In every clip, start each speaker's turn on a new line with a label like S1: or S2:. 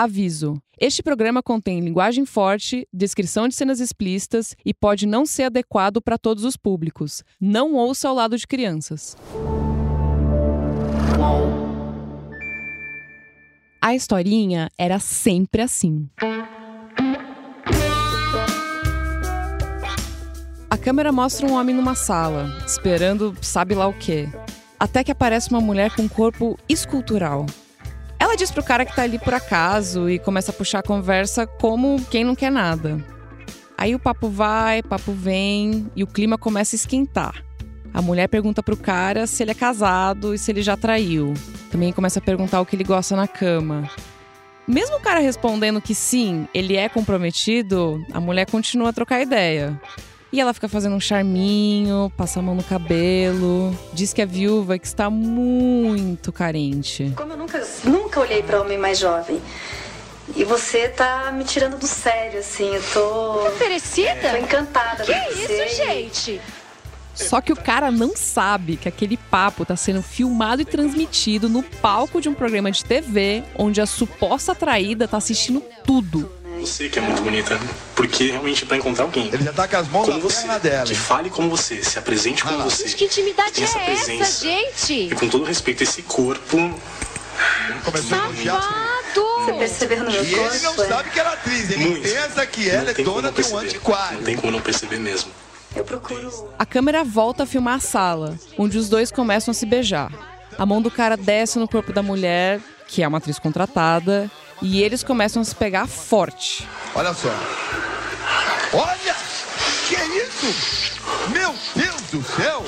S1: Aviso: este programa contém linguagem forte, descrição de cenas explícitas e pode não ser adequado para todos os públicos. Não ouça ao lado de crianças. A historinha era sempre assim. A câmera mostra um homem numa sala, esperando sabe lá o quê. Até que aparece uma mulher com um corpo escultural. Ela diz pro cara que tá ali por acaso e começa a puxar a conversa como quem não quer nada. Aí o papo vai, papo vem e o clima começa a esquentar. A mulher pergunta pro cara se ele é casado e se ele já traiu. Também começa a perguntar o que ele gosta na cama. Mesmo o cara respondendo que sim, ele é comprometido, a mulher continua a trocar ideia. E ela fica fazendo um charminho, passa a mão no cabelo, diz que é viúva e que está muito carente.
S2: Como eu nunca, nunca olhei para homem mais jovem. E você tá me tirando do sério, assim, eu tô.
S3: Oferecida?
S2: Tô encantada
S3: Que
S2: com você.
S3: isso, gente?
S1: Só que o cara não sabe que aquele papo tá sendo filmado e transmitido no palco de um programa de TV, onde a suposta traída tá assistindo tudo.
S4: Você que é muito bonita, porque realmente pra encontrar alguém
S5: Ele já tá com as mãos
S4: como
S5: na
S4: você,
S5: perna dela.
S4: que fale como você, se apresente como você.
S3: Gente, que intimidade
S4: Tem
S3: é
S4: essa
S3: essa,
S4: presença.
S3: gente?
S4: E com todo respeito, esse corpo.
S5: Começou a elogiar.
S2: Você
S3: Safado!
S2: percebeu no meu
S5: E ele não
S2: corpo? é?
S5: sabe que ela é atriz. Ele
S4: Muito.
S5: pensa que ela é dona
S4: não
S5: de um antiquário.
S4: Não tem como não perceber mesmo.
S2: Eu procuro.
S1: A câmera volta a filmar a sala, onde os dois começam a se beijar. A mão do cara desce no corpo da mulher, que é uma atriz contratada, e eles começam a se pegar forte.
S5: Olha só. Olha! Que isso? Meu Deus do céu!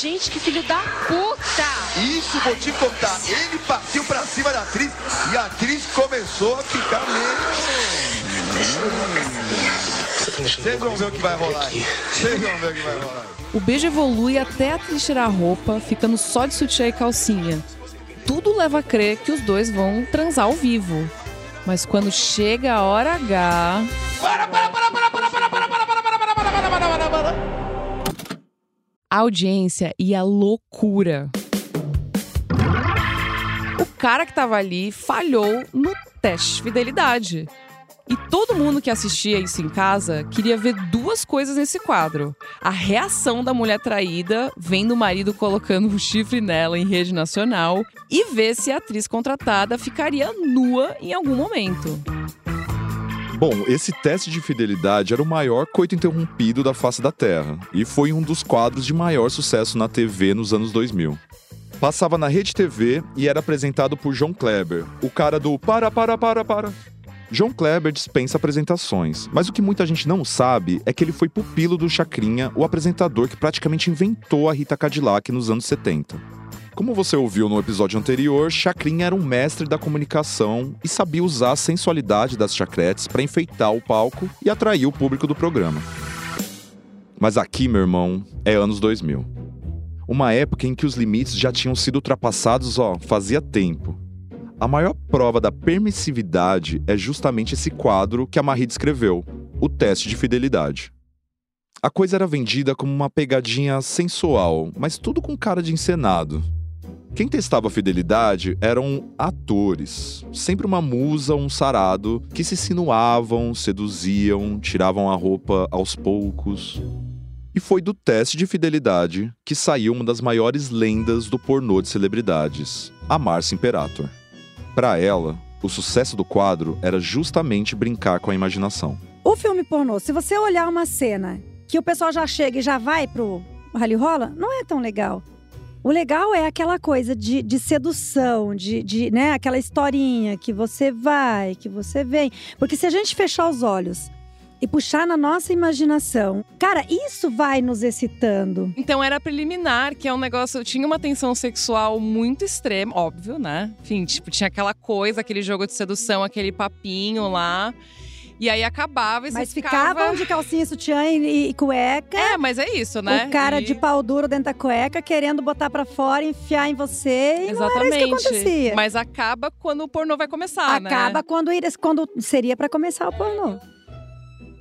S3: Gente, que filho da puta!
S5: Isso vou te contar. Ele partiu pra cima da atriz e a atriz começou a ficar meio.
S4: Você deixando
S5: Vocês vão ver o que vai rolar.
S4: aqui.
S5: Vocês vão ver o que vai rolar.
S1: O beijo evolui até a atriz tirar a roupa, ficando só de sutiã e calcinha. Tudo leva a crer que os dois vão transar ao vivo. Mas quando chega a hora H. A audiência ia loucura. O cara que tava ali falhou no teste de fidelidade. E todo mundo que assistia isso em casa queria ver duas coisas nesse quadro: a reação da mulher traída, vendo o marido colocando um chifre nela em rede nacional, e ver se a atriz contratada ficaria nua em algum momento.
S6: Bom, esse teste de fidelidade era o maior coito interrompido da face da Terra e foi um dos quadros de maior sucesso na TV nos anos 2000. Passava na Rede TV e era apresentado por João Kleber, o cara do para, para, para, para. João Kleber dispensa apresentações, mas o que muita gente não sabe é que ele foi pupilo do Chacrinha, o apresentador que praticamente inventou a Rita Cadillac nos anos 70. Como você ouviu no episódio anterior, Chacrinha era um mestre da comunicação e sabia usar a sensualidade das chacretes para enfeitar o palco e atrair o público do programa. Mas aqui, meu irmão, é anos 2000. Uma época em que os limites já tinham sido ultrapassados, ó, fazia tempo. A maior prova da permissividade é justamente esse quadro que a Marie descreveu, o teste de fidelidade. A coisa era vendida como uma pegadinha sensual, mas tudo com cara de encenado. Quem testava a fidelidade eram atores, sempre uma musa, um sarado, que se sinuavam, seduziam, tiravam a roupa aos poucos. E foi do teste de fidelidade que saiu uma das maiores lendas do pornô de celebridades, a Marcia Imperator. Para ela, o sucesso do quadro era justamente brincar com a imaginação.
S7: O filme pornô, se você olhar uma cena que o pessoal já chega e já vai pro rally rola, não é tão legal. O legal é aquela coisa de, de sedução, de, de, né, aquela historinha que você vai, que você vem. Porque se a gente fechar os olhos e puxar na nossa imaginação, cara, isso vai nos excitando.
S1: Então era preliminar, que é um negócio. Tinha uma tensão sexual muito extrema, óbvio, né? Enfim, tipo, tinha aquela coisa, aquele jogo de sedução, aquele papinho lá. E aí acabava e
S7: Mas
S1: ficava.
S7: ficavam de calcinha, sutiã e, e cueca.
S1: É, mas é isso, né?
S7: O cara
S1: E-
S7: de pau duro dentro da cueca, querendo botar pra fora, enfiar em você. E
S1: Exatamente. Mas acaba quando o pornô vai começar, né?
S7: Acaba quando, quando seria pra começar o pornô.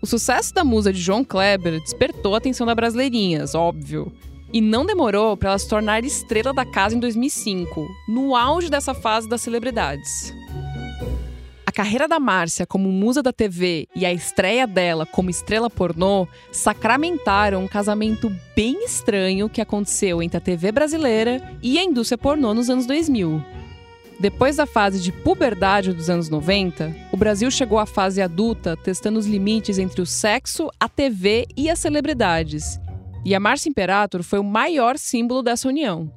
S1: O sucesso da musa de João Kleber despertou a atenção da Brasileirinhas, óbvio. E não demorou para ela se tornar estrela da casa em 2005, no auge dessa fase das celebridades. A carreira da Márcia como musa da TV e a estreia dela como estrela pornô sacramentaram um casamento bem estranho que aconteceu entre a TV brasileira e a indústria pornô nos anos 2000. Depois da fase de puberdade dos anos 90, o Brasil chegou à fase adulta testando os limites entre o sexo, a TV e as celebridades. E a Márcia Imperator foi o maior símbolo dessa união.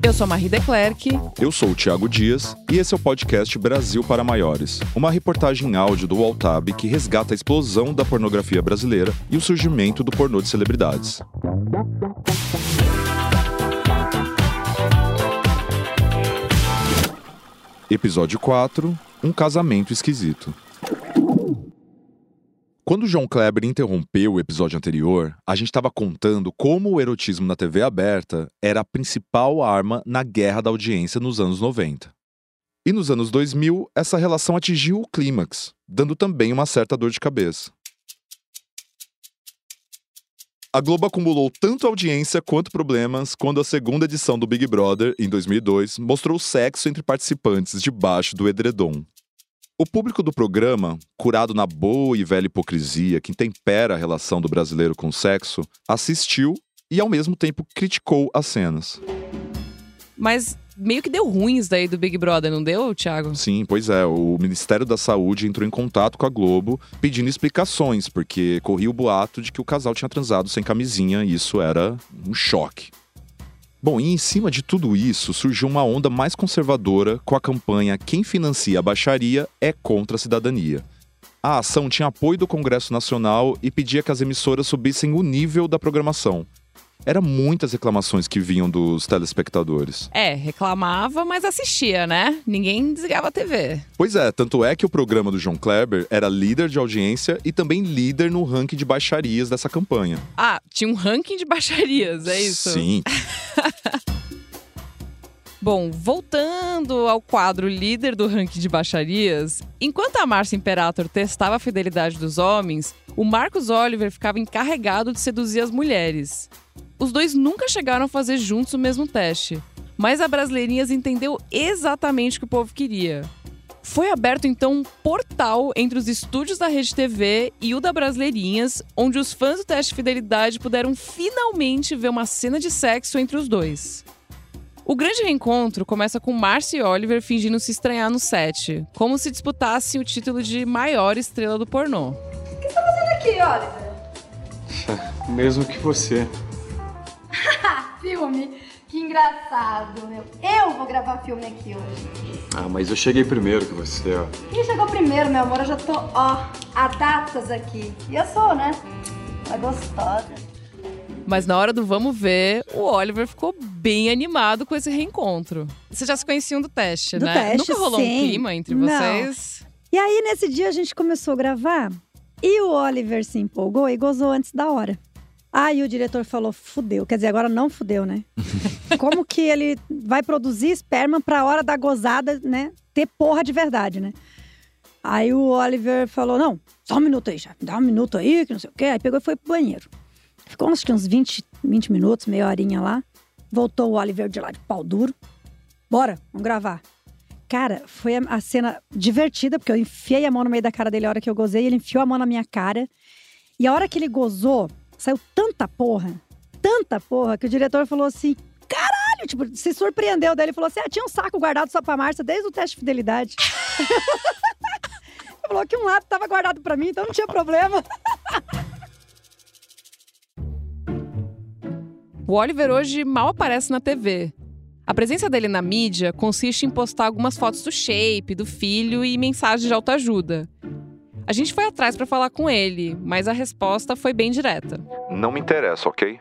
S1: Eu sou Marie Declerc.
S6: Eu sou o Thiago Dias e esse é o podcast Brasil para Maiores, uma reportagem em áudio do Waltab que resgata a explosão da pornografia brasileira e o surgimento do pornô de celebridades. Episódio 4 Um casamento esquisito. Quando João Kleber interrompeu o episódio anterior, a gente estava contando como o erotismo na TV aberta era a principal arma na guerra da audiência nos anos 90. E nos anos 2000, essa relação atingiu o clímax, dando também uma certa dor de cabeça. A Globo acumulou tanto audiência quanto problemas quando a segunda edição do Big Brother, em 2002, mostrou sexo entre participantes debaixo do edredom. O público do programa, curado na boa e velha hipocrisia que tempera a relação do brasileiro com o sexo, assistiu e ao mesmo tempo criticou as cenas.
S1: Mas meio que deu ruim isso daí do Big Brother, não deu, Thiago?
S6: Sim, pois é. O Ministério da Saúde entrou em contato com a Globo pedindo explicações, porque corria o boato de que o casal tinha transado sem camisinha e isso era um choque. Bom, e em cima de tudo isso surgiu uma onda mais conservadora com a campanha Quem financia a baixaria é contra a cidadania. A ação tinha apoio do Congresso Nacional e pedia que as emissoras subissem o nível da programação. Eram muitas reclamações que vinham dos telespectadores.
S1: É, reclamava, mas assistia, né? Ninguém desligava a TV.
S6: Pois é, tanto é que o programa do João Kleber era líder de audiência e também líder no ranking de baixarias dessa campanha.
S1: Ah, tinha um ranking de baixarias, é isso?
S6: Sim.
S1: Bom, voltando ao quadro líder do ranking de baixarias, enquanto a Márcia Imperator testava a fidelidade dos homens, o Marcos Oliver ficava encarregado de seduzir as mulheres. Os dois nunca chegaram a fazer juntos o mesmo teste, mas a Brasileirinhas entendeu exatamente o que o povo queria. Foi aberto então um portal entre os estúdios da Rede TV e o da Brasileirinhas, onde os fãs do teste de fidelidade puderam finalmente ver uma cena de sexo entre os dois. O grande reencontro começa com Marcia e Oliver fingindo se estranhar no set, como se disputassem o título de maior estrela do pornô.
S2: O que você tá fazendo aqui, Oliver?
S4: Mesmo que você.
S2: Filme? Que engraçado, meu. Eu vou gravar filme aqui hoje.
S4: Ah, mas eu cheguei primeiro que você, ó.
S2: Quem chegou primeiro, meu amor? Eu já tô, ó, há datas aqui. E eu sou, né? Tá gostosa.
S1: Mas na hora do vamos ver, o Oliver ficou bem animado com esse reencontro. Vocês já se conheciam do teste,
S7: Do
S1: né?
S7: teste,
S1: Nunca rolou um
S7: sim.
S1: clima entre
S7: Não.
S1: vocês?
S7: E aí, nesse dia, a gente começou a gravar e o Oliver se empolgou e gozou antes da hora. Aí o diretor falou: fudeu. Quer dizer, agora não fudeu, né? Como que ele vai produzir esperma pra hora da gozada, né? Ter porra de verdade, né? Aí o Oliver falou: não, só um minuto aí, já. Dá um minuto aí, que não sei o quê. Aí pegou e foi pro banheiro. Ficou que uns 20, 20 minutos, meia horinha lá. Voltou o Oliver de lá de pau duro. Bora, vamos gravar. Cara, foi a, a cena divertida, porque eu enfiei a mão no meio da cara dele a hora que eu gozei, ele enfiou a mão na minha cara. E a hora que ele gozou, saiu tanta porra, tanta porra, que o diretor falou assim: caralho, tipo, se surpreendeu dele. Ele falou assim: ah, tinha um saco guardado só pra Márcia desde o teste de fidelidade. Ele falou que um lado tava guardado pra mim, então não tinha problema.
S1: O Oliver hoje mal aparece na TV. A presença dele na mídia consiste em postar algumas fotos do shape, do filho e mensagens de autoajuda. A gente foi atrás para falar com ele, mas a resposta foi bem direta.
S6: Não me interessa, ok?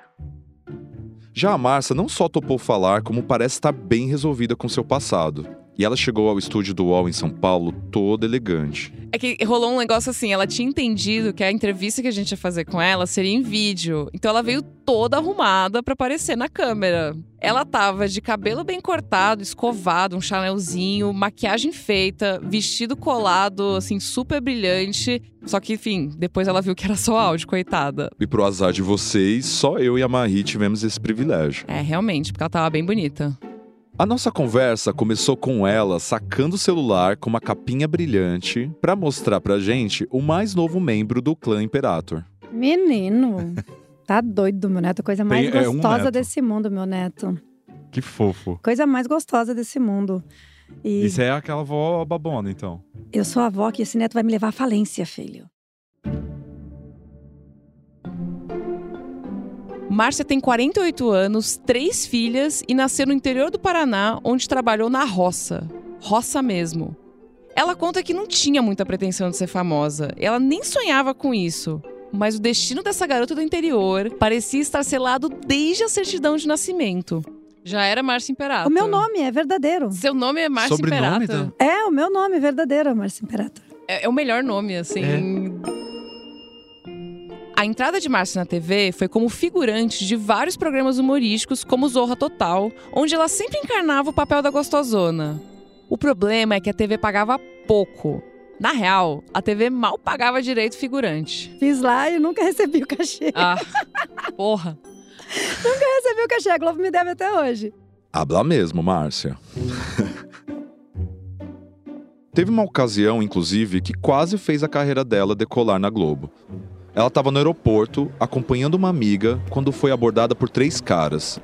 S6: Já a Márcia não só topou falar, como parece estar bem resolvida com seu passado. E ela chegou ao estúdio do UOL em São Paulo toda elegante.
S1: É que rolou um negócio assim, ela tinha entendido que a entrevista que a gente ia fazer com ela seria em vídeo. Então ela veio toda arrumada pra aparecer na câmera. Ela tava de cabelo bem cortado, escovado, um chanelzinho, maquiagem feita, vestido colado, assim, super brilhante. Só que, enfim, depois ela viu que era só áudio, coitada.
S6: E pro azar de vocês, só eu e a Marie tivemos esse privilégio.
S1: É, realmente, porque ela tava bem bonita.
S6: A nossa conversa começou com ela sacando o celular com uma capinha brilhante para mostrar pra gente o mais novo membro do clã Imperator.
S7: Menino, tá doido, meu neto. Coisa mais
S8: Tem- é um
S7: gostosa
S8: neto.
S7: desse mundo, meu neto.
S8: Que fofo.
S7: Coisa mais gostosa desse mundo. E
S8: Isso é aquela avó babona, então.
S7: eu sou a avó que esse neto vai me levar à falência, filho.
S1: Márcia tem 48 anos, três filhas e nasceu no interior do Paraná, onde trabalhou na roça. Roça mesmo. Ela conta que não tinha muita pretensão de ser famosa. Ela nem sonhava com isso. Mas o destino dessa garota do interior parecia estar selado desde a certidão de nascimento. Já era Márcia Imperator.
S7: O meu nome é verdadeiro.
S1: Seu nome é Márcia Imperator.
S8: então?
S7: É, o meu nome é verdadeiro, Márcia Imperator.
S1: É, é o melhor nome, assim. A entrada de Márcia na TV foi como figurante de vários programas humorísticos, como Zorra Total, onde ela sempre encarnava o papel da gostosona. O problema é que a TV pagava pouco. Na real, a TV mal pagava direito figurante.
S7: Fiz lá e nunca recebi o cachê.
S1: Ah, porra.
S7: Recebi o cachê, a Globo me deve até hoje.
S6: Habla mesmo, Márcia. Teve uma ocasião, inclusive, que quase fez a carreira dela decolar na Globo. Ela estava no aeroporto, acompanhando uma amiga, quando foi abordada por três caras.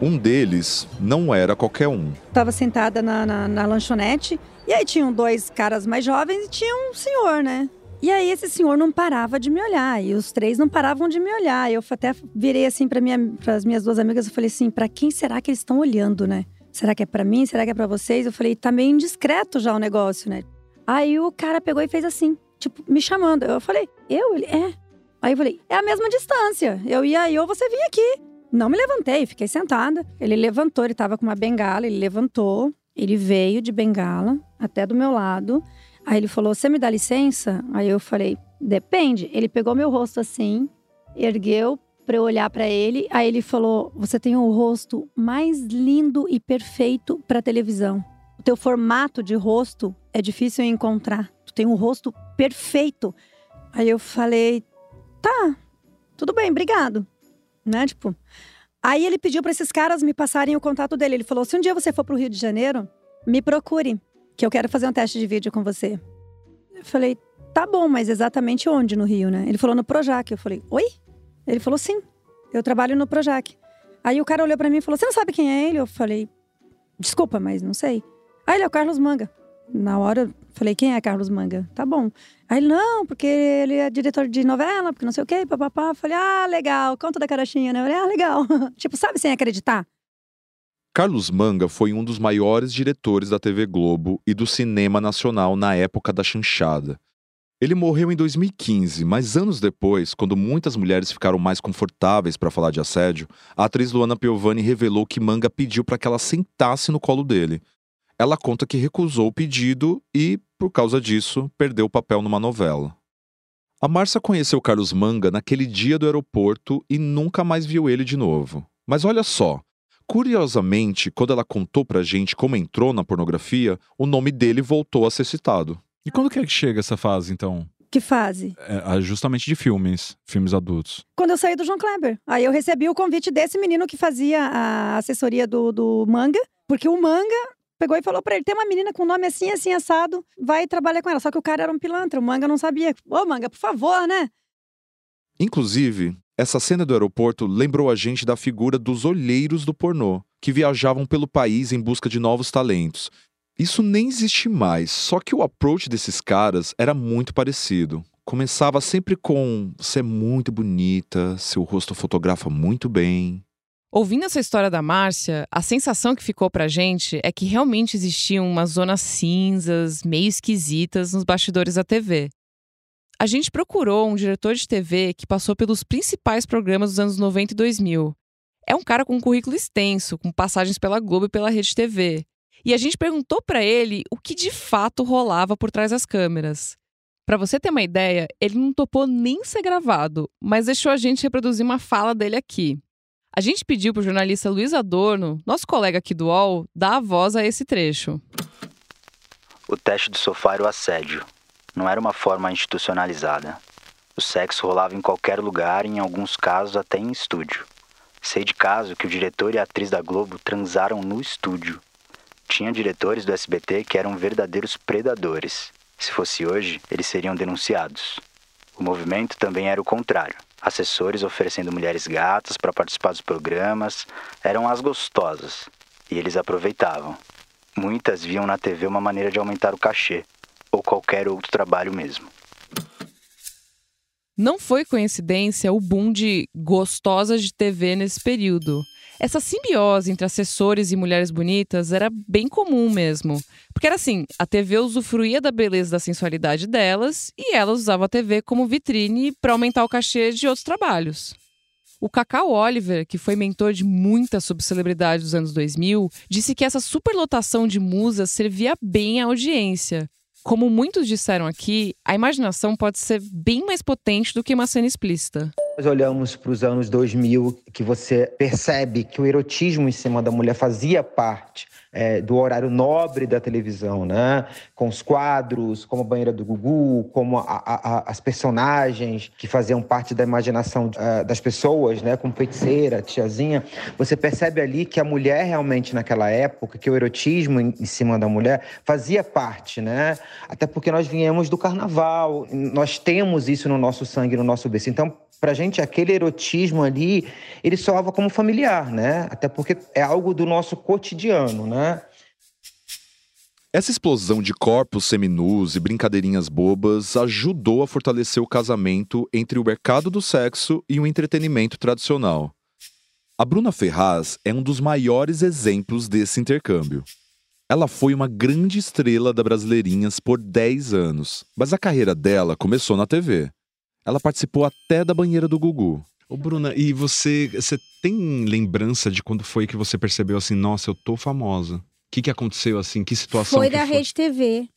S6: Um deles não era qualquer um.
S7: Tava sentada na, na, na lanchonete e aí tinham dois caras mais jovens e tinha um senhor, né? E aí esse senhor não parava de me olhar e os três não paravam de me olhar. Eu até virei assim para minha, as minhas duas amigas, eu falei assim, para quem será que eles estão olhando, né? Será que é para mim? Será que é para vocês? Eu falei, tá meio indiscreto já o negócio, né? Aí o cara pegou e fez assim, tipo, me chamando. Eu falei, eu? Ele, é. Aí eu falei, é a mesma distância. Eu ia aí ou você vinha aqui. Não me levantei, fiquei sentada. Ele levantou, ele tava com uma bengala, ele levantou, ele veio de bengala até do meu lado. Aí ele falou: Você me dá licença? Aí eu falei: Depende. Ele pegou meu rosto assim, ergueu pra eu olhar pra ele. Aí ele falou: Você tem o rosto mais lindo e perfeito pra televisão. O teu formato de rosto é difícil encontrar. Tem um rosto perfeito. Aí eu falei: Tá, tudo bem, obrigado. Né? Tipo. Aí ele pediu pra esses caras me passarem o contato dele. Ele falou: Se um dia você for pro Rio de Janeiro, me procure que eu quero fazer um teste de vídeo com você. Eu falei, tá bom, mas exatamente onde no Rio, né? Ele falou no Projac. Eu falei, oi? Ele falou, sim, eu trabalho no Projac. Aí o cara olhou pra mim e falou, você não sabe quem é ele? Eu falei, desculpa, mas não sei. Aí ele é o Carlos Manga. Na hora, falei, quem é Carlos Manga? Tá bom. Aí não, porque ele é diretor de novela, porque não sei o quê, papapá. Falei, ah, legal, conta da carochinha, né? Eu falei, ah, legal. tipo, sabe sem acreditar?
S6: Carlos Manga foi um dos maiores diretores da TV Globo e do cinema nacional na época da chanchada. Ele morreu em 2015, mas anos depois, quando muitas mulheres ficaram mais confortáveis para falar de assédio, a atriz Luana Piovani revelou que Manga pediu para que ela sentasse no colo dele. Ela conta que recusou o pedido e, por causa disso, perdeu o papel numa novela. A Márcia conheceu Carlos Manga naquele dia do aeroporto e nunca mais viu ele de novo. Mas olha só, Curiosamente, quando ela contou pra gente como entrou na pornografia, o nome dele voltou a ser citado.
S8: E quando que é que chega essa fase, então?
S7: Que fase?
S8: É, ah, justamente de filmes, filmes adultos.
S7: Quando eu saí do João Kleber. Aí eu recebi o convite desse menino que fazia a assessoria do, do Manga, porque o Manga pegou e falou pra ele: tem uma menina com nome assim, assim, assado, vai trabalhar com ela. Só que o cara era um pilantra, o Manga não sabia. Ô, Manga, por favor, né?
S6: Inclusive, essa cena do aeroporto lembrou a gente da figura dos olheiros do pornô, que viajavam pelo país em busca de novos talentos. Isso nem existe mais, só que o approach desses caras era muito parecido. Começava sempre com: você é muito bonita, seu rosto fotografa muito bem.
S1: Ouvindo essa história da Márcia, a sensação que ficou pra gente é que realmente existiam umas zonas cinzas, meio esquisitas nos bastidores da TV. A gente procurou um diretor de TV que passou pelos principais programas dos anos 90 e 2000. É um cara com um currículo extenso, com passagens pela Globo e pela Rede TV. E a gente perguntou pra ele o que de fato rolava por trás das câmeras. Pra você ter uma ideia, ele não topou nem ser gravado, mas deixou a gente reproduzir uma fala dele aqui. A gente pediu pro jornalista Luiz Adorno, nosso colega aqui do UOL, dar a voz a esse trecho.
S9: O teste do sofá era o assédio. Não era uma forma institucionalizada. O sexo rolava em qualquer lugar em alguns casos, até em estúdio. Sei de caso que o diretor e a atriz da Globo transaram no estúdio. Tinha diretores do SBT que eram verdadeiros predadores. Se fosse hoje, eles seriam denunciados. O movimento também era o contrário. Assessores oferecendo mulheres gatas para participar dos programas eram as gostosas. E eles aproveitavam. Muitas viam na TV uma maneira de aumentar o cachê, ou qualquer outro trabalho mesmo.
S1: Não foi coincidência o boom de gostosas de TV nesse período. Essa simbiose entre assessores e mulheres bonitas era bem comum mesmo. Porque era assim: a TV usufruía da beleza da sensualidade delas e elas usavam a TV como vitrine para aumentar o cachê de outros trabalhos. O Cacau Oliver, que foi mentor de muitas subcelebridades dos anos 2000, disse que essa superlotação de musas servia bem à audiência. Como muitos disseram aqui, a imaginação pode ser bem mais potente do que uma cena explícita.
S10: Nós olhamos para os anos 2000, que você percebe que o erotismo em cima da mulher fazia parte é, do horário nobre da televisão, né? Com os quadros, como a banheira do Gugu, como a, a, as personagens que faziam parte da imaginação uh, das pessoas, né? Como feiticeira, tiazinha. Você percebe ali que a mulher realmente naquela época, que o erotismo em, em cima da mulher fazia parte, né? Até porque nós viemos do carnaval, nós temos isso no nosso sangue, no nosso berço. Então, pra gente, aquele erotismo ali, ele soava como familiar, né? Até porque é algo do nosso cotidiano, né?
S6: Essa explosão de corpos seminus e brincadeirinhas bobas ajudou a fortalecer o casamento entre o mercado do sexo e o entretenimento tradicional. A Bruna Ferraz é um dos maiores exemplos desse intercâmbio. Ela foi uma grande estrela da Brasileirinhas por 10 anos, mas a carreira dela começou na TV. Ela participou até da banheira do Gugu.
S8: Ô, Bruna, e você, você tem lembrança de quando foi que você percebeu assim, nossa, eu tô famosa? O que, que aconteceu assim? Que situação?
S7: Foi
S8: que
S7: da Rede TV.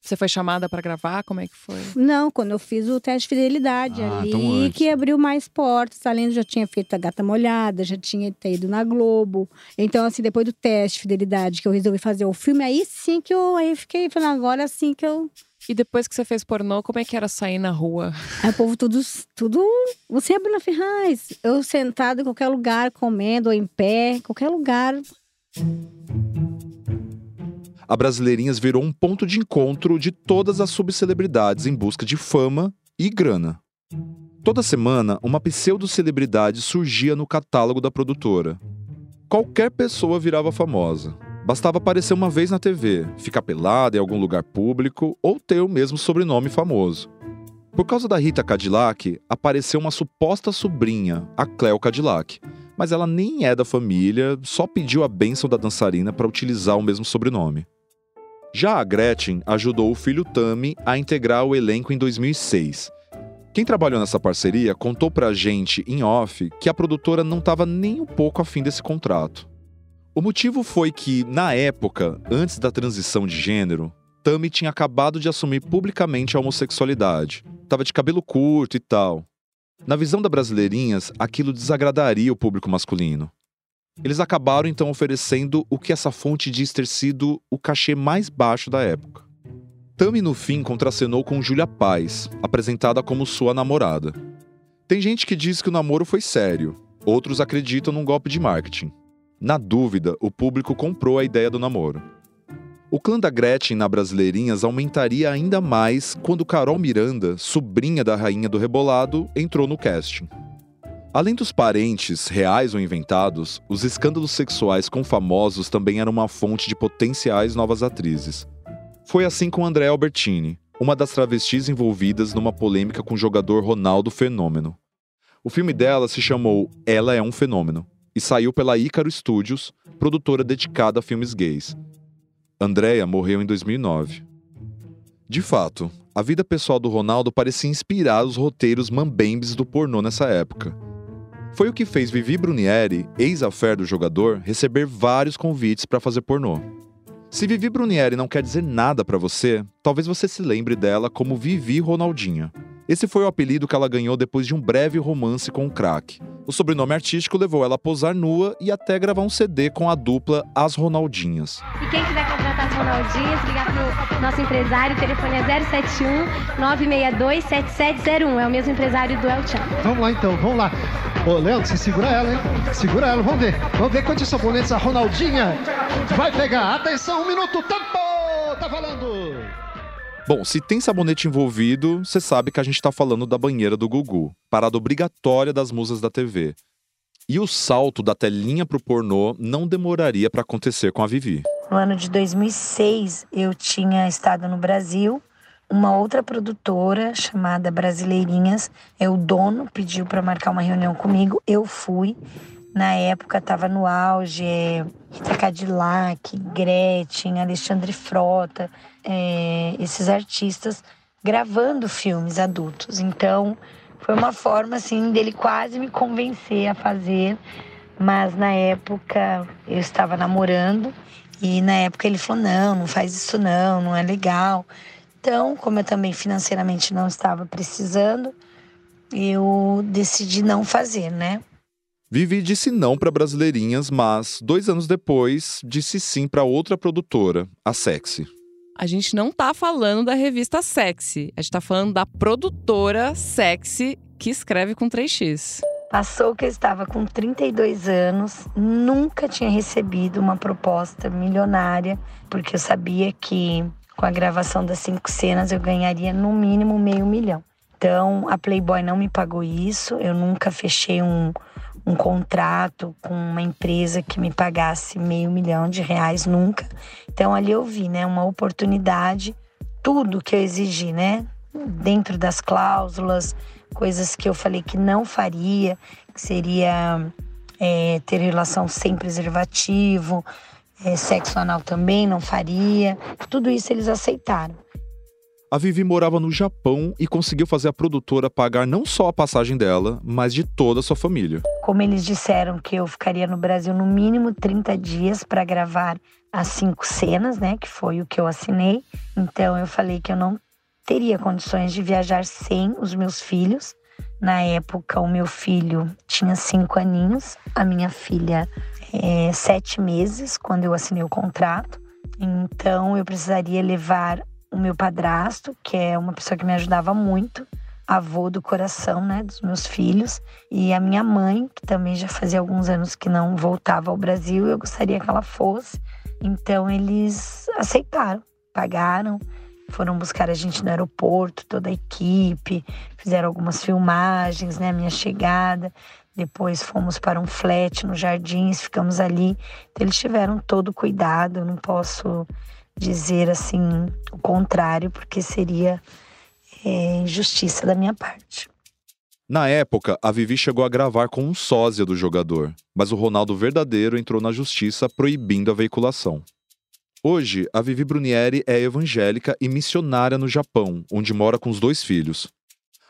S1: Você foi chamada para gravar? Como é que foi?
S7: Não, quando eu fiz o teste de fidelidade
S8: Ah,
S7: ali,
S8: então
S7: que abriu mais portas. Além de já tinha feito a Gata Molhada, já tinha ido na Globo. Então, assim, depois do teste de fidelidade que eu resolvi fazer o filme, aí sim que eu aí fiquei falando, agora sim que eu.
S1: E depois que você fez pornô, como é que era sair na rua?
S7: Aí o povo tudo, tudo. Você é a Bruna Ferraz. Eu sentado em qualquer lugar, comendo, ou em pé, qualquer lugar.
S6: A Brasileirinhas virou um ponto de encontro de todas as subcelebridades em busca de fama e grana. Toda semana, uma pseudo-celebridade surgia no catálogo da produtora. Qualquer pessoa virava famosa. Bastava aparecer uma vez na TV, ficar pelada em algum lugar público ou ter o mesmo sobrenome famoso. Por causa da Rita Cadillac, apareceu uma suposta sobrinha, a Cleo Cadillac, mas ela nem é da família, só pediu a bênção da dançarina para utilizar o mesmo sobrenome. Já a Gretchen ajudou o filho Tammy a integrar o elenco em 2006. Quem trabalhou nessa parceria contou pra gente, em off, que a produtora não estava nem um pouco afim desse contrato. O motivo foi que, na época, antes da transição de gênero, Tammy tinha acabado de assumir publicamente a homossexualidade. Tava de cabelo curto e tal. Na visão da Brasileirinhas, aquilo desagradaria o público masculino. Eles acabaram então oferecendo o que essa fonte diz ter sido o cachê mais baixo da época. Tammy, no fim, contracenou com Júlia Paz, apresentada como sua namorada. Tem gente que diz que o namoro foi sério, outros acreditam num golpe de marketing. Na dúvida, o público comprou a ideia do namoro. O clã da Gretchen na Brasileirinhas aumentaria ainda mais quando Carol Miranda, sobrinha da rainha do rebolado, entrou no casting. Além dos parentes, reais ou inventados, os escândalos sexuais com famosos também eram uma fonte de potenciais novas atrizes. Foi assim com Andréa Albertini, uma das travestis envolvidas numa polêmica com o jogador Ronaldo Fenômeno. O filme dela se chamou Ela é um Fenômeno e saiu pela Ícaro Studios, produtora dedicada a filmes gays. Andréa morreu em 2009. De fato, a vida pessoal do Ronaldo parecia inspirar os roteiros mambembes do pornô nessa época. Foi o que fez Vivi Brunieri, ex-affair do jogador, receber vários convites para fazer pornô. Se Vivi Brunieri não quer dizer nada para você, talvez você se lembre dela como Vivi Ronaldinha. Esse foi o apelido que ela ganhou depois de um breve romance com o crack. O sobrenome artístico levou ela a posar nua e até gravar um CD com a dupla As Ronaldinhas.
S11: E quem as Ronaldinhas, ligar pro nosso empresário, o telefone é 071 962 7701. É o mesmo empresário do El Chan.
S12: Vamos lá então, vamos lá. Ô, Leandro, você segura ela, hein? Segura ela, vamos ver. Vamos ver quantos sabonetes a Ronaldinha vai pegar. Atenção, um minuto, tempo! Tá valendo!
S6: Bom, se tem sabonete envolvido, você sabe que a gente tá falando da banheira do Gugu, parada obrigatória das musas da TV. E o salto da telinha pro pornô não demoraria para acontecer com a Vivi.
S13: No ano de 2006, eu tinha estado no Brasil. Uma outra produtora chamada Brasileirinhas, é o dono, pediu para marcar uma reunião comigo. Eu fui. Na época estava no auge é, Rita Cadillac, Gretchen, Alexandre Frota, é, esses artistas gravando filmes adultos. Então, foi uma forma assim dele quase me convencer a fazer, mas na época eu estava namorando e na época ele falou: "Não, não faz isso não, não é legal". Então, como eu também financeiramente não estava precisando, eu decidi não fazer, né?
S6: Vivi disse não para Brasileirinhas, mas dois anos depois disse sim para outra produtora, a Sexy.
S1: A gente não tá falando da revista Sexy, a gente tá falando da produtora Sexy que escreve com 3x.
S13: Passou que eu estava com 32 anos, nunca tinha recebido uma proposta milionária, porque eu sabia que com a gravação das cinco cenas eu ganharia no mínimo meio milhão. Então a Playboy não me pagou isso, eu nunca fechei um, um contrato com uma empresa que me pagasse meio milhão de reais nunca. Então ali eu vi, né, uma oportunidade, tudo que eu exigi, né, dentro das cláusulas, coisas que eu falei que não faria, que seria é, ter relação sem preservativo, é, sexo anal também não faria. Tudo isso eles aceitaram.
S6: A Vivi morava no Japão e conseguiu fazer a produtora pagar não só a passagem dela, mas de toda a sua família.
S13: Como eles disseram que eu ficaria no Brasil no mínimo 30 dias para gravar as cinco cenas, né, que foi o que eu assinei. Então eu falei que eu não teria condições de viajar sem os meus filhos. Na época, o meu filho tinha cinco aninhos, a minha filha é, sete meses, quando eu assinei o contrato. Então, eu precisaria levar o meu padrasto, que é uma pessoa que me ajudava muito, avô do coração, né, dos meus filhos, e a minha mãe, que também já fazia alguns anos que não voltava ao Brasil, eu gostaria que ela fosse. Então, eles aceitaram, pagaram foram buscar a gente no aeroporto, toda a equipe, fizeram algumas filmagens, né, minha chegada. Depois fomos para um flat nos jardins, ficamos ali. Então, eles tiveram todo cuidado. Eu não posso dizer assim o contrário, porque seria é, injustiça da minha parte.
S6: Na época, a Vivi chegou a gravar com um sósia do jogador, mas o Ronaldo verdadeiro entrou na justiça proibindo a veiculação. Hoje, a Vivi Brunieri é evangélica e missionária no Japão, onde mora com os dois filhos.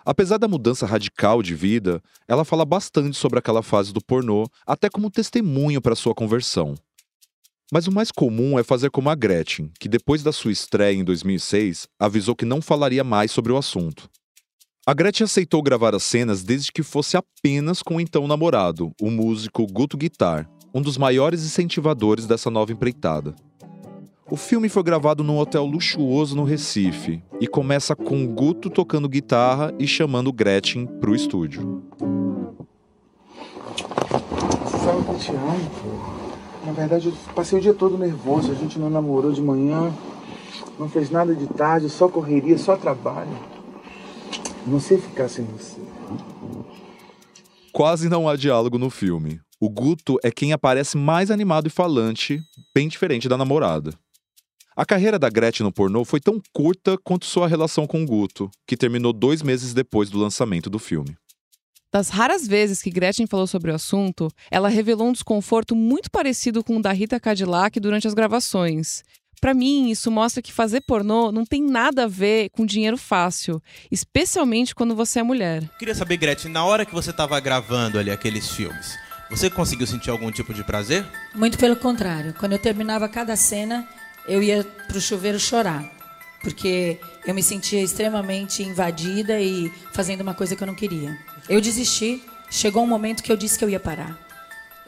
S6: Apesar da mudança radical de vida, ela fala bastante sobre aquela fase do pornô, até como testemunho para sua conversão. Mas o mais comum é fazer como a Gretchen, que depois da sua estreia em 2006, avisou que não falaria mais sobre o assunto. A Gretchen aceitou gravar as cenas desde que fosse apenas com o então namorado, o músico Guto Guitar, um dos maiores incentivadores dessa nova empreitada. O filme foi gravado num hotel luxuoso no Recife e começa com Guto tocando guitarra e chamando Gretchen pro estúdio.
S14: Sabe que eu te amo, pô. Na verdade, eu passei o dia todo nervoso. A gente não namorou de manhã, não fez nada de tarde, só correria, só trabalho. Não sei ficar sem você.
S6: Quase não há diálogo no filme. O Guto é quem aparece mais animado e falante, bem diferente da namorada. A carreira da Gretchen no pornô foi tão curta quanto sua relação com Guto, que terminou dois meses depois do lançamento do filme.
S1: Das raras vezes que Gretchen falou sobre o assunto, ela revelou um desconforto muito parecido com o da Rita Cadillac durante as gravações. Para mim, isso mostra que fazer pornô não tem nada a ver com dinheiro fácil, especialmente quando você é mulher.
S15: Queria saber, Gretchen, na hora que você estava gravando ali aqueles filmes, você conseguiu sentir algum tipo de prazer?
S16: Muito pelo contrário. Quando eu terminava cada cena, eu ia para o chuveiro chorar, porque eu me sentia extremamente invadida e fazendo uma coisa que eu não queria. Eu desisti. Chegou um momento que eu disse que eu ia parar.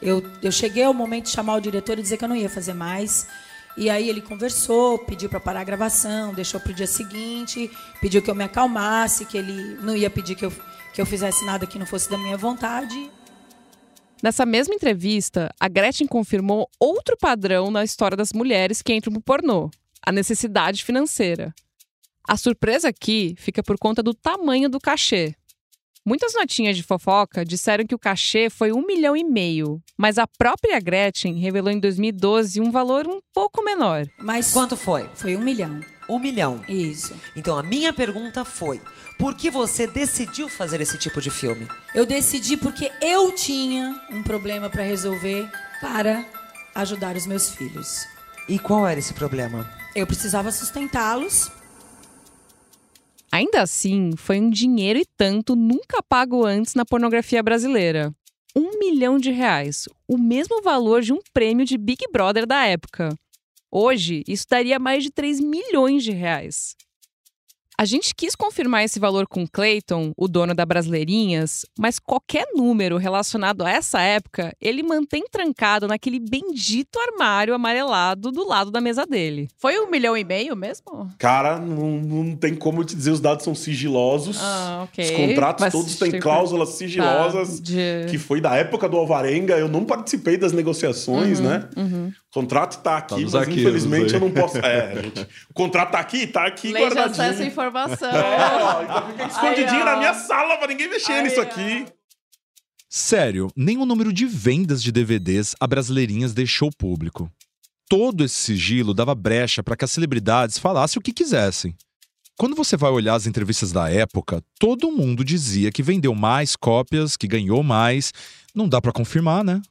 S16: Eu, eu cheguei ao momento de chamar o diretor e dizer que eu não ia fazer mais. E aí ele conversou, pediu para parar a gravação, deixou para o dia seguinte, pediu que eu me acalmasse, que ele não ia pedir que eu, que eu fizesse nada que não fosse da minha vontade.
S1: Nessa mesma entrevista, a Gretchen confirmou outro padrão na história das mulheres que entram pro pornô: a necessidade financeira. A surpresa aqui fica por conta do tamanho do cachê. Muitas notinhas de fofoca disseram que o cachê foi um milhão e meio, mas a própria Gretchen revelou em 2012 um valor um pouco menor.
S16: Mas
S17: Quanto foi?
S16: Foi um milhão.
S17: Um milhão.
S16: Isso.
S17: Então a minha pergunta foi: por que você decidiu fazer esse tipo de filme?
S16: Eu decidi porque eu tinha um problema para resolver para ajudar os meus filhos.
S17: E qual era esse problema?
S16: Eu precisava sustentá-los.
S1: Ainda assim, foi um dinheiro e tanto nunca pago antes na pornografia brasileira. Um milhão de reais, o mesmo valor de um prêmio de Big Brother da época. Hoje, isso daria mais de 3 milhões de reais. A gente quis confirmar esse valor com Clayton, o dono da Brasileirinhas, mas qualquer número relacionado a essa época, ele mantém trancado naquele bendito armário amarelado do lado da mesa dele. Foi um milhão e meio mesmo?
S18: Cara, não, não tem como te dizer, os dados são sigilosos.
S1: Ah, ok.
S18: Os contratos
S1: Mas,
S18: todos têm
S1: tipo,
S18: cláusulas sigilosas,
S1: tá, de-
S18: que foi da época do Alvarenga. Eu não participei das negociações,
S1: Uhum,
S18: né?
S1: uhum.
S18: O contrato tá aqui,
S6: nos
S18: mas
S6: arquivos
S18: infelizmente
S6: aí.
S18: eu não posso. É, gente. O contrato tá aqui, tá aqui
S1: Lei de
S18: guardadinho.
S1: acesso à informação.
S18: É, ó, ainda fica escondidinho
S1: Aí, ó.
S18: na minha sala pra ninguém mexer nisso aqui.
S6: Sério, nem o número de vendas de DVDs a Brasileirinhas deixou público. Todo esse sigilo dava brecha para que as celebridades falassem o que quisessem. Quando você vai olhar as entrevistas da época, todo mundo dizia que vendeu mais cópias, que ganhou mais. Não dá para confirmar, né?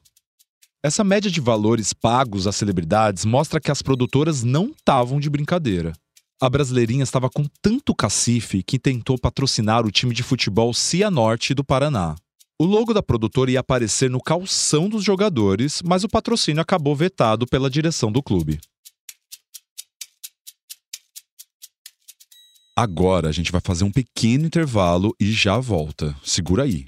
S6: Essa média de valores pagos às celebridades mostra que as produtoras não estavam de brincadeira. A Brasileirinha estava com tanto cacife que tentou patrocinar o time de futebol Cianorte do Paraná. O logo da produtora ia aparecer no calção dos jogadores, mas o patrocínio acabou vetado pela direção do clube. Agora a gente vai fazer um pequeno intervalo e já volta. Segura aí.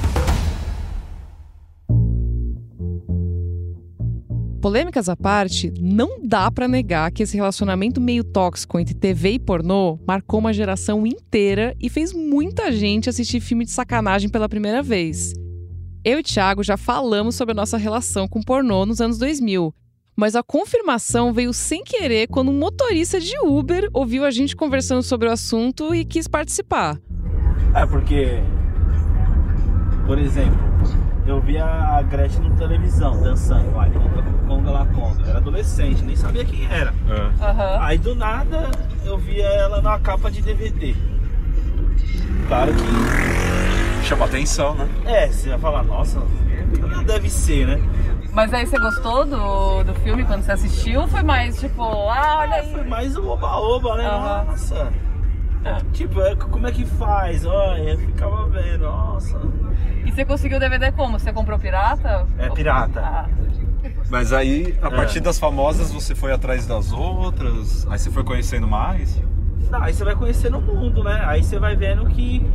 S1: Polêmicas à parte, não dá pra negar que esse relacionamento meio tóxico entre TV e pornô marcou uma geração inteira e fez muita gente assistir filme de sacanagem pela primeira vez. Eu e Thiago já falamos sobre a nossa relação com pornô nos anos 2000, mas a confirmação veio sem querer quando um motorista de Uber ouviu a gente conversando sobre o assunto e quis participar.
S19: É, porque, por exemplo, eu via a Gretchen na televisão dançando lá, conga, conga lá conga. Era adolescente, nem sabia quem era. Aí do nada eu via ela na capa de DVD. Claro que.
S20: Chama atenção, né?
S19: É, você vai falar, nossa, não deve ser, né?
S1: Mas aí você gostou do, do filme quando você assistiu? Foi mais tipo, ah, olha aí.
S19: Foi mais o oba-oba, né?
S1: Aham.
S19: Nossa. Tipo, é, como é que faz? Olha, eu ficava vendo, nossa.
S1: E você conseguiu o DVD como? Você comprou pirata?
S19: É pirata.
S1: Ah.
S20: Mas aí, a
S19: É.
S20: partir das famosas, você foi atrás das outras, aí você foi conhecendo mais.
S19: Não, aí você vai conhecendo o mundo, né? Aí você vai vendo que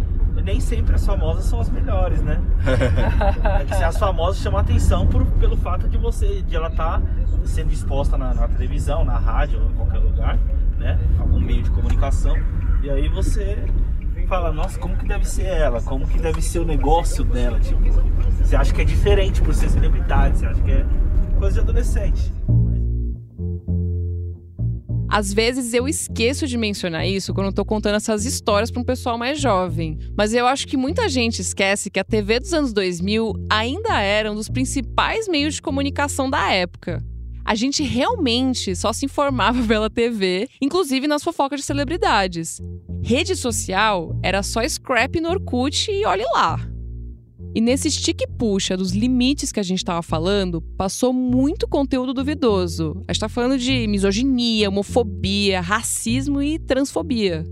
S19: nem sempre as famosas são as melhores, né? É que as famosas chamam atenção por, pelo fato de você, de ela estar sendo exposta na, na televisão, na rádio, ou em qualquer lugar, né? Algum meio de comunicação. E aí você fala, nossa, como que deve ser ela? Como que deve ser o negócio dela? Tipo, você acha que é diferente por ser celebridade, você acha que é coisa de adolescente.
S1: Às vezes eu esqueço de mencionar isso quando tô contando essas histórias para um pessoal mais jovem. Mas eu acho que muita gente esquece que a TV dos anos 2000 ainda era um dos principais meios de comunicação da época. A gente realmente só se informava pela TV, inclusive nas fofocas de celebridades. Rede social era só scrap no Orkut e olhe lá. E nesse stick puxa dos limites que a gente estava falando, passou muito conteúdo duvidoso. A gente tá falando de misoginia, homofobia, racismo e transfobia.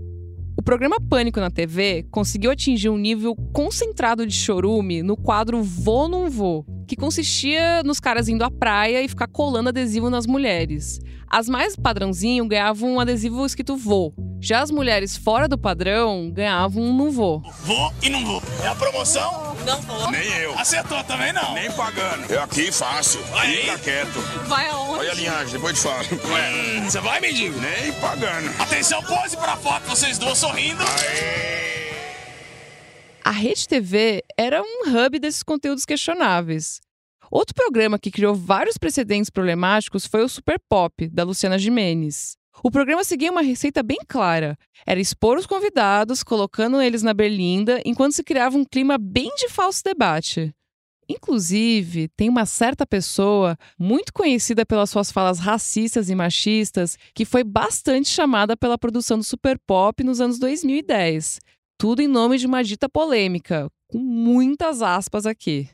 S1: O programa Pânico na TV conseguiu atingir um nível concentrado de chorume no quadro Vou Não Vou, que consistia nos caras indo à praia e ficar colando adesivo nas mulheres. As mais padrãozinho ganhavam um adesivo escrito Vou. Já as mulheres fora do padrão ganhavam um Não Vou.
S21: Vou e não vou. É a promoção?
S22: Não vou.
S21: Nem eu. Acertou também não.
S22: Nem pagando.
S21: Eu aqui, fácil.
S22: Aí.
S21: Fica quieto.
S22: Vai aonde?
S21: Olha a linhagem, depois te falo.
S22: Ué,
S21: você vai, mendigo? Nem pagando. Atenção, pose pra foto, vocês dois sorrindo.
S1: A Rede TV era um hub desses conteúdos questionáveis. Outro programa que criou vários precedentes problemáticos foi o Super Pop, da Luciana Gimenez. O programa seguia uma receita bem clara. Era expor os convidados, colocando eles na berlinda, enquanto se criava um clima bem de falso debate. Inclusive, tem uma certa pessoa, muito conhecida pelas suas falas racistas e machistas, que foi bastante chamada pela produção do Super Pop nos anos 2010. Tudo em nome de uma dita polêmica, com muitas aspas aqui.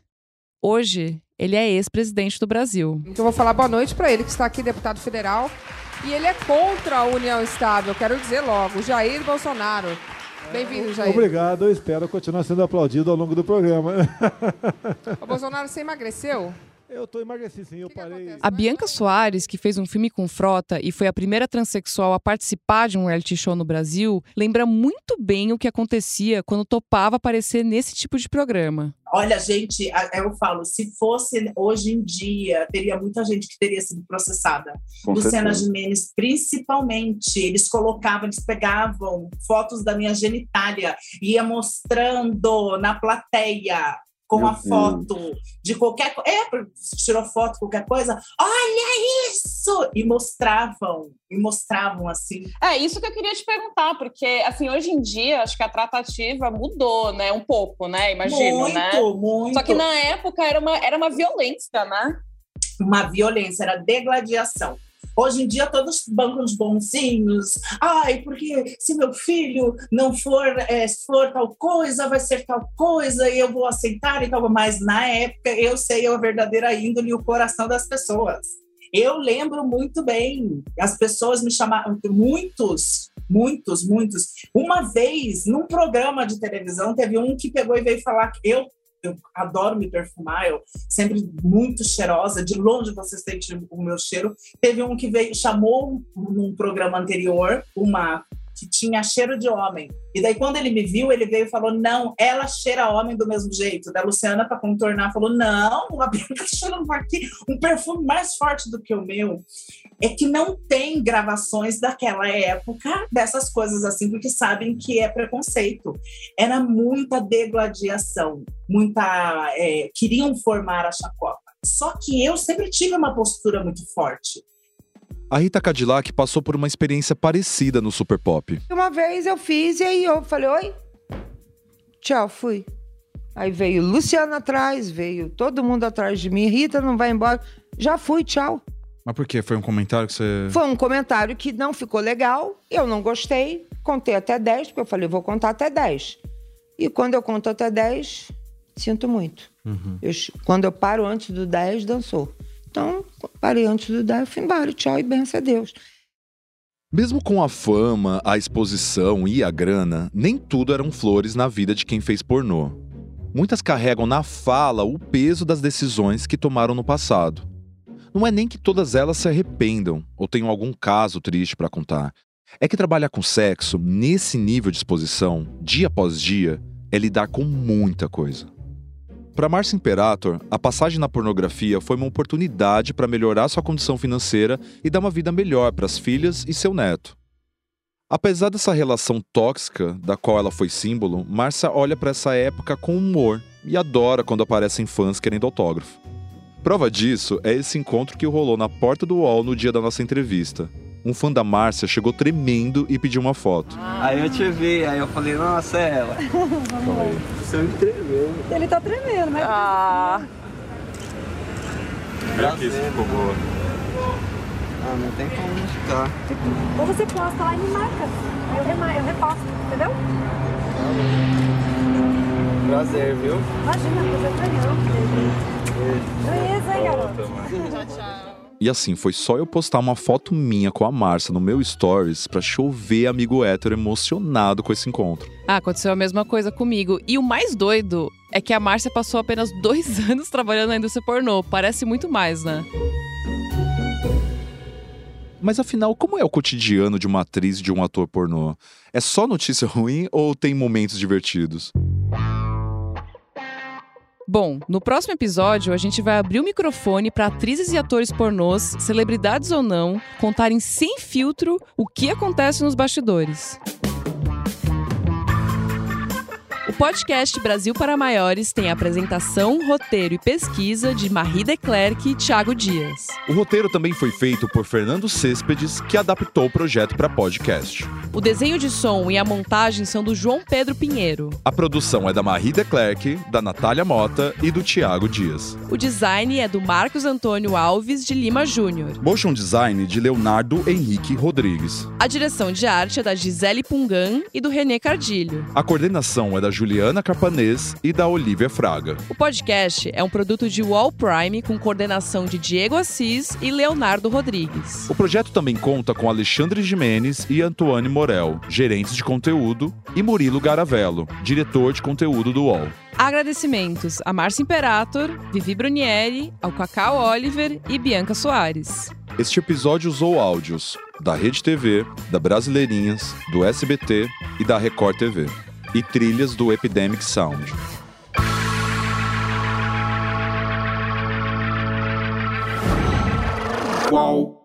S1: Hoje, ele é ex-presidente do Brasil.
S23: Então eu vou falar boa noite para ele, que está aqui, deputado federal. E ele é contra a união estável, quero dizer logo, Jair Bolsonaro. Bem-vindo, Jair.
S24: Obrigado, eu espero continuar sendo aplaudido ao longo do programa.
S23: Ô, Bolsonaro, você emagreceu?
S24: Eu tô emagreci sim, eu parei.
S1: A Bianca Soares, que fez um filme com Frota e foi a primeira transexual a participar de um reality show no Brasil, lembra muito bem o que acontecia quando topava aparecer nesse tipo de programa.
S25: Olha, gente, eu falo, se fosse hoje em dia, teria muita gente que teria sido processada.
S26: Com
S25: Luciana
S26: certeza.
S25: Gimenez, principalmente, eles colocavam, eles pegavam fotos da minha genitália, ia mostrando na plateia com
S26: Meu
S25: a
S26: Deus.
S25: foto de qualquer coisa. É, tirou foto, qualquer coisa. Olha isso! E mostravam, e mostravam assim.
S27: É, isso que eu queria te perguntar, porque, assim, hoje em dia, acho que a tratativa mudou, né? Um pouco, né? Imagino,
S25: Muito,
S27: né?
S25: muito.
S27: Só que na época era uma, era uma violência, né?
S25: uma violência, era degladiação. Hoje em dia, todos bancam os bonzinhos. Ai, porque se meu filho não for, é, for tal coisa, vai ser tal coisa e eu vou aceitar e tal. Mas na época, eu sei a verdadeira índole e o coração das pessoas. Eu lembro muito bem. As pessoas me chamavam, muitos, muitos, muitos. Uma vez, num programa de televisão, teve um que pegou e veio falar que eu eu adoro me perfumar, eu sempre muito cheirosa, de longe você sente o meu cheiro. Teve um que veio, chamou num programa anterior uma que tinha cheiro de homem. E daí, quando ele me viu, ele veio e falou: Não, ela cheira homem do mesmo jeito. Da Luciana, para contornar, falou: Não, a Bianca cheirando aqui um perfume mais forte do que o meu. É que não tem gravações daquela época dessas coisas assim, porque sabem que é preconceito. Era muita degladiação, muita. é, queriam formar a chacota. Só que eu sempre tive uma postura muito forte.
S6: A Rita Cadillac passou por uma experiência parecida no Super Pop.
S28: Uma vez eu fiz e aí eu falei, oi? Tchau, fui. Aí veio Luciana atrás, veio todo mundo atrás de mim. Rita, não vai embora. Já fui, tchau.
S8: Mas por quê? Foi um comentário que você.
S28: Foi um comentário que não ficou legal, eu não gostei. Contei até 10, porque eu falei, vou contar até 10. E quando eu conto até 10, sinto muito.
S8: Uhum.
S28: Eu- quando eu paro antes do 10, dançou. Então, parei antes do 10, fui embora. Tchau e benção a Deus.
S6: Mesmo com a fama, a exposição e a grana, nem tudo eram flores na vida de quem fez pornô. Muitas carregam na fala o peso das decisões que tomaram no passado. Não é nem que todas elas se arrependam ou tenham algum caso triste para contar. É que trabalhar com sexo nesse nível de exposição, dia após dia, é lidar com muita coisa. Para Márcia Imperator, a passagem na pornografia foi uma oportunidade para melhorar sua condição financeira e dar uma vida melhor para as filhas e seu neto. Apesar dessa relação tóxica da qual ela foi símbolo, Márcia olha para essa época com humor e adora quando aparecem fãs querendo autógrafo. Prova disso é esse encontro que rolou na porta do UOL no dia da nossa entrevista. Um fã da Márcia chegou tremendo e pediu uma foto.
S29: Aí eu te vi, aí eu falei, nossa, é ela. Você me tremeu.
S7: Ele tá tremendo, mas.
S27: Ah.
S20: Aqui, se ficou boa.
S29: Ah, não tem como não ficar.
S7: Ou você posta lá e me marca. Aí eu, rema- eu reposto, entendeu?
S29: Prazer, viu?
S7: Imagina, prazer pra mim. Beleza, hein, garoto?
S29: Tchau, tchau.
S6: E assim, foi só eu postar uma foto minha com a Márcia no meu stories pra chover amigo hétero emocionado com esse encontro.
S1: Ah, aconteceu a mesma coisa comigo. E o mais doido é que a Márcia passou apenas dois anos trabalhando na indústria pornô. Parece muito mais, né?
S6: Mas afinal, como é o cotidiano de uma atriz e de um ator pornô? É só notícia ruim ou tem momentos divertidos?
S1: Bom, no próximo episódio a gente vai abrir o microfone para atrizes e atores pornôs, celebridades ou não, contarem sem filtro o que acontece nos bastidores. O podcast Brasil para Maiores tem apresentação, roteiro e pesquisa de Marie Declerc e Thiago Dias.
S6: O roteiro também foi feito por Fernando Céspedes, que adaptou o projeto para podcast.
S1: O desenho de som e a montagem são do João Pedro Pinheiro.
S6: A produção é da Marie Declerc, da Natália Mota e do Tiago Dias.
S1: O design é do Marcos Antônio Alves de Lima Júnior.
S6: Motion design de Leonardo Henrique Rodrigues.
S1: A direção de arte é da Gisele Pungan e do Renê Cardilho.
S6: A coordenação é da Juliana Carpanês e da Olivia Fraga.
S1: O podcast é um produto de Wall Prime com coordenação de Diego Assis e Leonardo Rodrigues.
S6: O projeto também conta com Alexandre Jimenez e Antoine Morel, gerentes de conteúdo, e Murilo Garavello, diretor de conteúdo do UOL.
S1: Agradecimentos a Márcia Imperator, Vivi Brunieri, ao Cacau Oliver e Bianca Soares.
S6: Este episódio usou áudios da Rede TV, da Brasileirinhas, do SBT e da Record TV. E trilhas do Epidemic Sound.
S21: Qual?